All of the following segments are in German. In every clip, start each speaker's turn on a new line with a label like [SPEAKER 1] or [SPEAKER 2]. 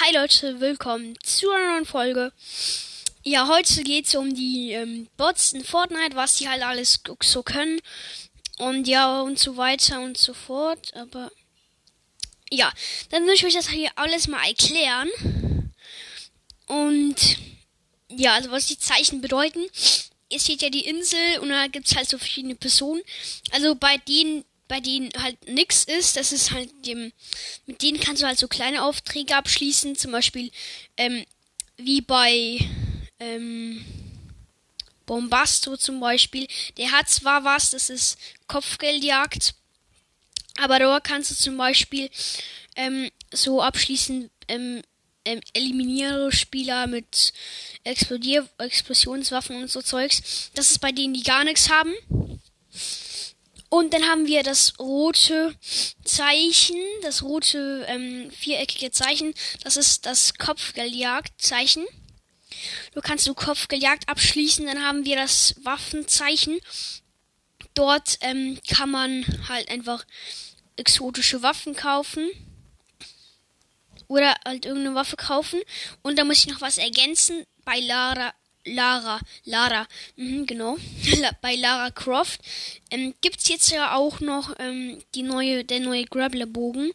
[SPEAKER 1] Hi Leute, willkommen zu einer neuen Folge. Ja, heute geht es um die ähm, Bots in Fortnite, was die halt alles so können. Und ja, und so weiter und so fort. Aber ja, dann will ich euch das hier alles mal erklären. Und ja, also was die Zeichen bedeuten. Ihr seht ja die Insel und da gibt es halt so verschiedene Personen. Also bei denen bei denen halt nix ist, das ist halt dem, mit denen kannst du halt so kleine Aufträge abschließen, zum Beispiel ähm, wie bei ähm, Bombasto zum Beispiel. Der hat zwar was, das ist Kopfgeldjagd, aber da kannst du zum Beispiel ähm, so abschließen, ähm, ähm, eliminiere Spieler mit Explodier Explosionswaffen und so Zeugs. Das ist bei denen, die gar nichts haben. Und dann haben wir das rote Zeichen, das rote ähm, viereckige Zeichen. Das ist das Kopfgeldjagd-Zeichen. Du kannst du Kopfgeldjagd abschließen. Dann haben wir das Waffenzeichen. Dort ähm, kann man halt einfach exotische Waffen kaufen. Oder halt irgendeine Waffe kaufen. Und da muss ich noch was ergänzen. Bei Lara Lara, Lara, mhm, genau, bei Lara Croft ähm, gibt's jetzt ja auch noch ähm, die neue, der neue Grappler-Bogen.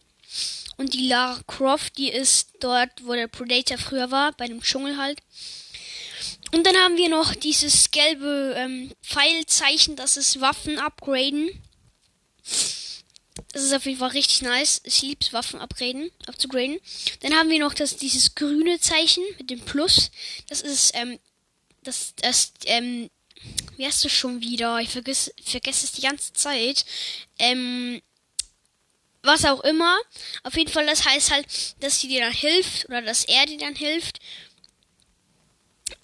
[SPEAKER 1] Und die Lara Croft, die ist dort, wo der Predator früher war, bei dem Dschungel halt. Und dann haben wir noch dieses gelbe ähm, Pfeilzeichen, das ist Waffen upgraden. Das ist auf jeden Fall richtig nice. Ich lieb's Waffen upgraden, upzugraden. Dann haben wir noch das, dieses grüne Zeichen mit dem Plus. Das ist ähm, das, das, ähm, wie heißt du schon wieder? Ich vergesse, vergesse es die ganze Zeit. Ähm, was auch immer. Auf jeden Fall, das heißt halt, dass sie dir dann hilft oder dass er dir dann hilft.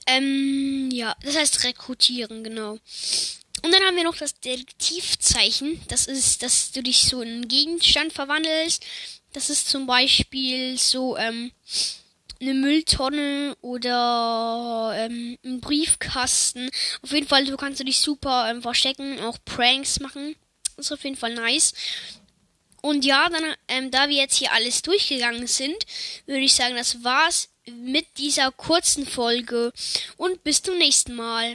[SPEAKER 1] Ähm, ja, das heißt rekrutieren, genau. Und dann haben wir noch das Detektivzeichen. Das ist, dass du dich so in einen Gegenstand verwandelst. Das ist zum Beispiel so, ähm, eine Mülltonne oder ähm, ein Briefkasten. Auf jeden Fall, so kannst du dich super ähm, verstecken, auch Pranks machen. ist auf jeden Fall nice. Und ja, dann, ähm, da wir jetzt hier alles durchgegangen sind, würde ich sagen, das war's mit dieser kurzen Folge. Und bis zum nächsten Mal.